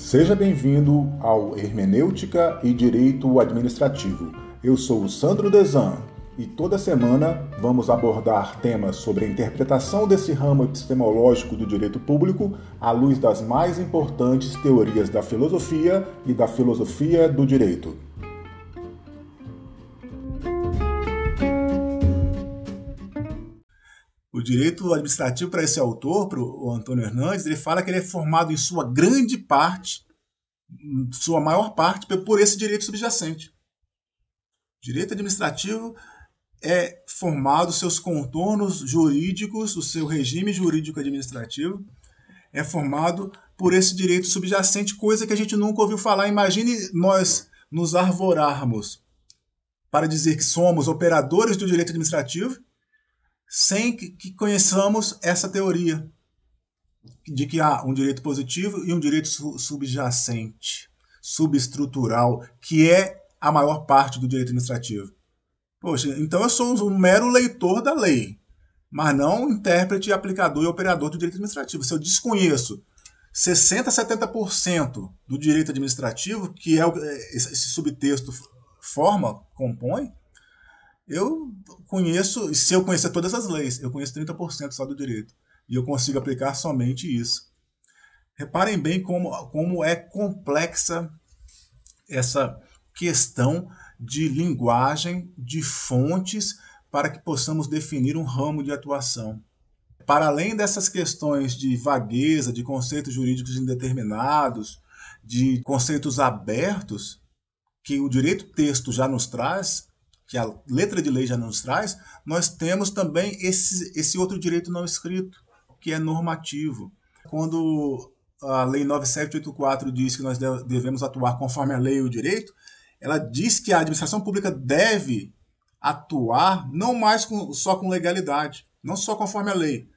Seja bem-vindo ao Hermenêutica e Direito Administrativo. Eu sou o Sandro Desan e toda semana vamos abordar temas sobre a interpretação desse ramo epistemológico do direito público à luz das mais importantes teorias da filosofia e da filosofia do direito. Direito administrativo para esse autor, para o Antônio Hernandes, ele fala que ele é formado em sua grande parte, sua maior parte, por esse direito subjacente. Direito administrativo é formado, seus contornos jurídicos, o seu regime jurídico administrativo, é formado por esse direito subjacente, coisa que a gente nunca ouviu falar. Imagine nós nos arvorarmos para dizer que somos operadores do direito administrativo sem que conheçamos essa teoria de que há um direito positivo e um direito subjacente, subestrutural, que é a maior parte do direito administrativo. Poxa, então eu sou um mero leitor da lei, mas não intérprete, aplicador e operador do direito administrativo. Se eu desconheço 60, 70% do direito administrativo, que é o esse subtexto forma, compõe, eu conheço, se eu conhecer todas as leis, eu conheço 30% só do direito. E eu consigo aplicar somente isso. Reparem bem como, como é complexa essa questão de linguagem, de fontes, para que possamos definir um ramo de atuação. Para além dessas questões de vagueza, de conceitos jurídicos indeterminados, de conceitos abertos, que o direito texto já nos traz, que a letra de lei já nos traz, nós temos também esse, esse outro direito não escrito, que é normativo. Quando a Lei 9784 diz que nós devemos atuar conforme a lei e o direito, ela diz que a administração pública deve atuar não mais com, só com legalidade, não só conforme a lei,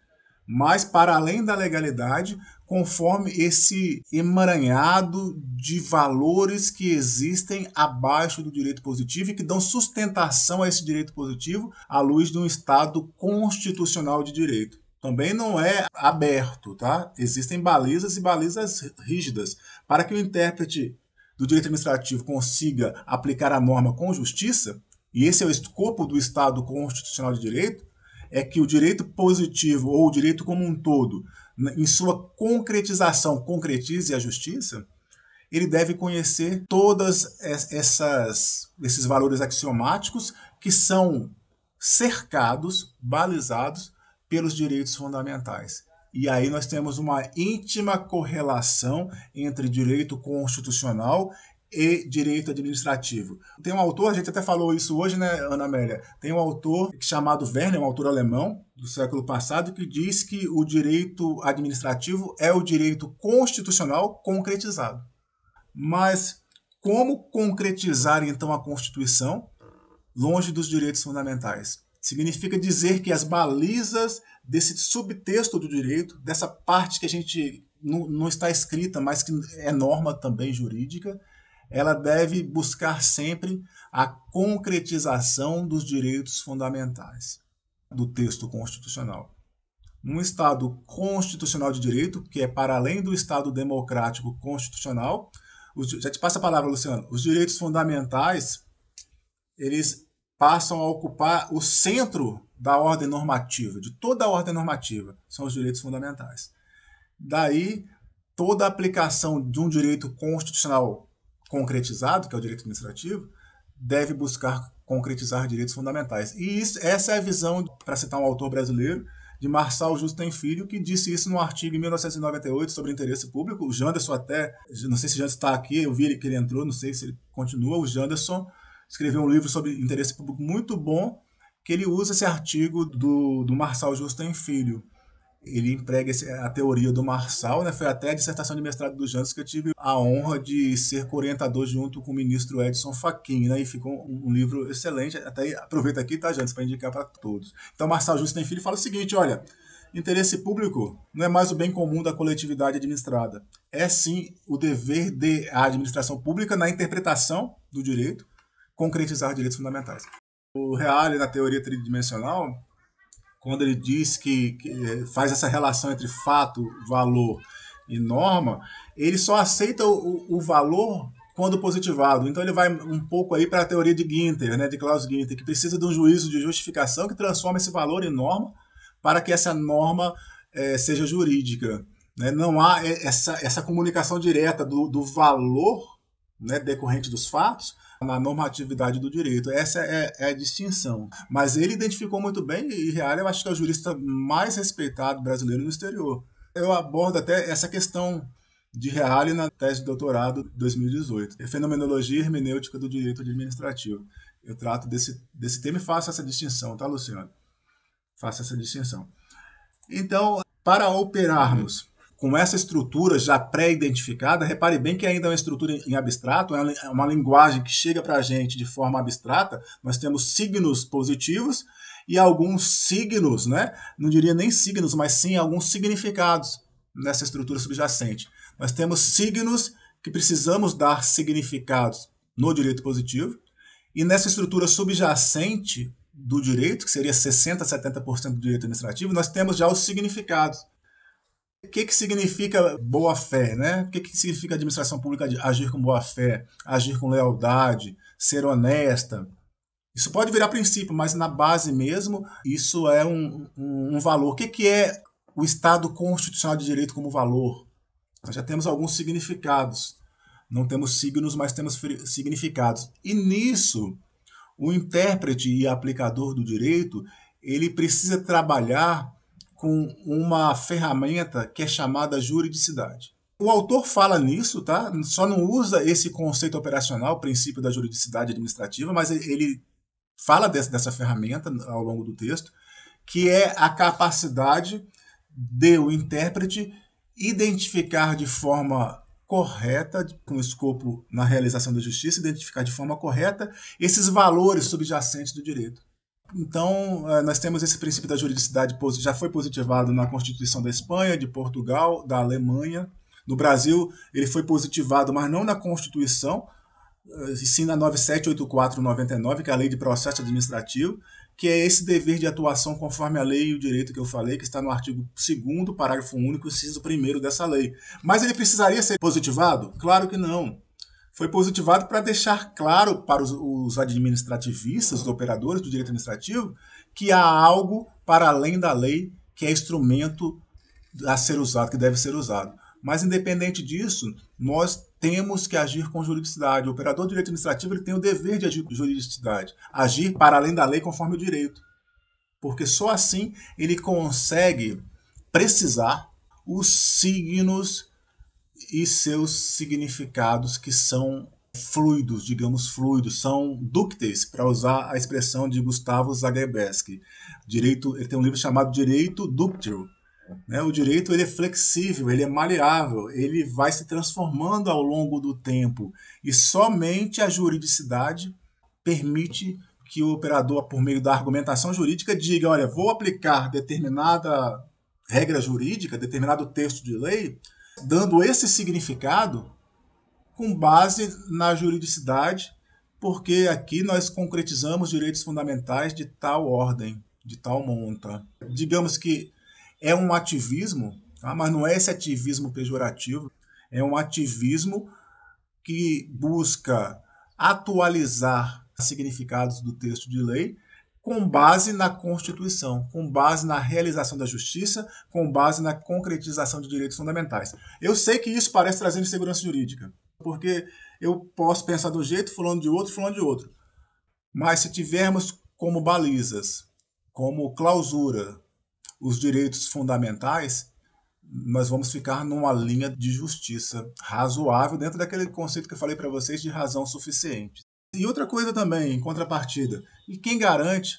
mas para além da legalidade, conforme esse emaranhado de valores que existem abaixo do direito positivo e que dão sustentação a esse direito positivo à luz de um Estado constitucional de direito. Também não é aberto, tá? Existem balizas e balizas rígidas para que o intérprete do direito administrativo consiga aplicar a norma com justiça, e esse é o escopo do Estado constitucional de direito, é que o direito positivo ou o direito como um todo, em sua concretização, concretize a justiça, ele deve conhecer todas essas esses valores axiomáticos que são cercados, balizados pelos direitos fundamentais. E aí nós temos uma íntima correlação entre direito constitucional e direito administrativo. Tem um autor, a gente até falou isso hoje, né, Ana Amélia? Tem um autor chamado Werner, um autor alemão do século passado, que diz que o direito administrativo é o direito constitucional concretizado. Mas como concretizar então a Constituição longe dos direitos fundamentais? Significa dizer que as balizas desse subtexto do direito, dessa parte que a gente não, não está escrita, mas que é norma também jurídica, ela deve buscar sempre a concretização dos direitos fundamentais do texto constitucional. Num Estado constitucional de direito, que é para além do Estado democrático constitucional, já te passa a palavra, Luciano, os direitos fundamentais, eles passam a ocupar o centro da ordem normativa, de toda a ordem normativa, são os direitos fundamentais. Daí, toda a aplicação de um direito constitucional concretizado, que é o direito administrativo, deve buscar concretizar direitos fundamentais. E isso, essa é a visão, para citar um autor brasileiro, de Marçal Justo Filho, que disse isso no artigo em 1998 sobre interesse público. O Janderson até, não sei se Janderson está aqui, eu vi que ele entrou, não sei se ele continua. O Janderson escreveu um livro sobre interesse público muito bom, que ele usa esse artigo do, do Marçal Justo Filho ele emprega a teoria do Marçal, né? Foi até a dissertação de mestrado do Janus que eu tive a honra de ser orientador junto com o ministro Edson Fachin, né? E ficou um, livro excelente. Até aproveita aqui, tá, Janus, para indicar para todos. Então, Marçal Justo tem filho fala o seguinte, olha, interesse público não é mais o bem comum da coletividade administrada. É sim o dever da administração pública na interpretação do direito concretizar direitos fundamentais. O Reale, na teoria tridimensional, quando ele diz que, que, faz essa relação entre fato, valor e norma, ele só aceita o, o valor quando positivado. Então ele vai um pouco aí para a teoria de Ginter, né, de Klaus Ginter, que precisa de um juízo de justificação que transforma esse valor em norma para que essa norma é, seja jurídica. Né? Não há essa, essa comunicação direta do, do valor né, decorrente dos fatos na normatividade do direito. Essa é, é, a distinção. Mas ele identificou muito bem, e Real eu acho que é o jurista mais respeitado brasileiro no exterior. Eu abordo até essa questão de Reale na tese de doutorado 2018. É Fenomenologia e Hermenêutica do Direito Administrativo. Eu trato desse, desse tema e faço essa distinção, tá, Luciano? Faço essa distinção. Então, para operarmos com essa estrutura já pré-identificada, repare bem que ainda é uma estrutura em abstrato, é uma linguagem que chega para a gente de forma abstrata. Nós temos signos positivos e alguns signos, né? não diria nem signos, mas sim alguns significados nessa estrutura subjacente. Nós temos signos que precisamos dar significados no direito positivo, e nessa estrutura subjacente do direito, que seria 60%, 70% do direito administrativo, nós temos já os significados. O que, que significa boa-fé? Né? O que, que significa administração pública agir com boa-fé, agir com lealdade, ser honesta? Isso pode virar princípio, mas na base mesmo, isso é um, um, um valor. O que, que é o Estado constitucional de direito como valor? Nós já temos alguns significados. Não temos signos, mas temos significados. E nisso, o intérprete e aplicador do direito, ele precisa trabalhar com uma ferramenta que é chamada juridicidade. O autor fala nisso, tá? Só não usa esse conceito operacional, princípio da juridicidade administrativa, mas ele fala dessa ferramenta ao longo do texto, que é a capacidade de o intérprete identificar de forma correta, com escopo na realização da justiça, identificar de forma correta esses valores subjacentes do direito. Então, eh, nós temos esse princípio da juridicidade, já foi positivado na Constituição da Espanha, de Portugal, da Alemanha. No Brasil, ele foi positivado, mas não na Constituição, eh, sim na 978499, que é a Lei de Processo Administrativo, que é esse dever de atuação conforme a lei e o direito que eu falei, que está no artigo 2 parágrafo único, inciso 1 dessa lei. Mas ele precisaria ser positivado? Claro que não. Foi positivado para deixar claro para os, os administrativistas, os operadores do direito administrativo, que há algo para além da lei que é instrumento a ser usado, que deve ser usado. Mas, independente disso, nós temos que agir com juridicidade. O operador de direito administrativo ele tem o dever de agir com juridicidade, agir para além da lei conforme o direito. Porque só assim ele consegue precisar os signos e seus significados que são fluidos, digamos fluidos, são dúcteis, para usar a expressão de Gustavo Zagrebski. Direito, ele tem um livro chamado Direito Dúctil, né? O direito ele é flexível, ele é maleável, ele vai se transformando ao longo do tempo e somente a juridicidade permite que o operador, por meio da argumentação jurídica, diga: olha, vou aplicar determinada regra jurídica, determinado texto de lei, dando esse significado com base na juridicidade, porque aqui nós concretizamos direitos fundamentais de tal ordem, de tal monta. Digamos que é um ativismo, tá? mas não é esse ativismo pejorativo, é um ativismo que busca atualizar significados do texto de lei com base na Constituição, com base na realização da justiça, com base na concretização de direitos fundamentais. Eu sei que isso parece trazer insegurança jurídica, porque eu posso pensar de um jeito, falando de outro, falando de outro. Mas se tivermos como balizas, como clausura, os direitos fundamentais, nós vamos ficar numa linha de justiça razoável dentro daquele conceito que eu falei para vocês de razão suficiente. E outra coisa também, em contrapartida, e quem garante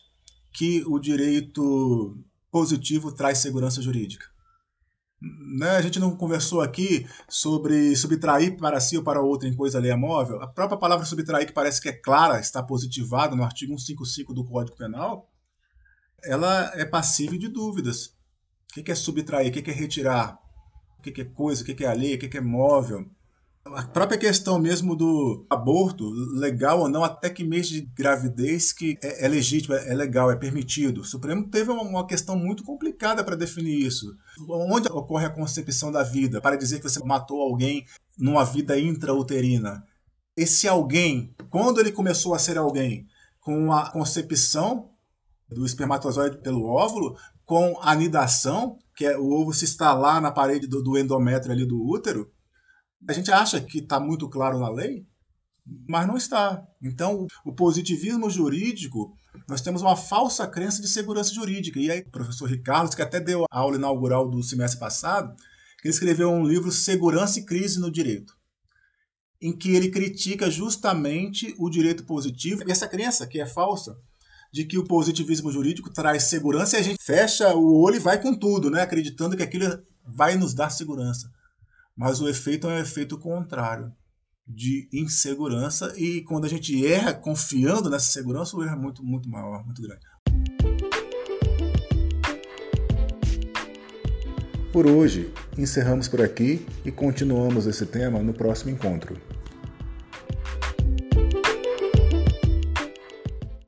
que o direito positivo traz segurança jurídica? Né? A gente não conversou aqui sobre subtrair para si ou para outro em coisa alheia móvel. A própria palavra subtrair, que parece que é clara, está positivada no artigo 155 do Código Penal, ela é passível de dúvidas. O que é subtrair? O que é retirar? O que é coisa? O que é alheia? O que é móvel? A própria questão mesmo do aborto, legal ou não, até que mês de gravidez que é, é legítimo, é, é legal, é permitido. O Supremo teve uma, uma questão muito complicada para definir isso. Onde ocorre a concepção da vida? Para dizer que você matou alguém numa vida intrauterina. Esse alguém, quando ele começou a ser alguém? Com a concepção do espermatozoide pelo óvulo, com a anidação, que é o ovo se instalar na parede do, do endométrio ali do útero, a gente acha que está muito claro na lei, mas não está. Então, o positivismo jurídico, nós temos uma falsa crença de segurança jurídica. E aí, o professor Ricardo, que até deu a aula inaugural do semestre passado, ele escreveu um livro Segurança e Crise no Direito, em que ele critica justamente o direito positivo e essa crença que é falsa de que o positivismo jurídico traz segurança e a gente fecha o olho e vai com tudo, né? acreditando que aquilo vai nos dar segurança. Mas o efeito é um efeito contrário de insegurança e quando a gente erra confiando nessa segurança, o erro é muito, muito maior, muito grande. Por hoje, encerramos por aqui e continuamos esse tema no próximo encontro.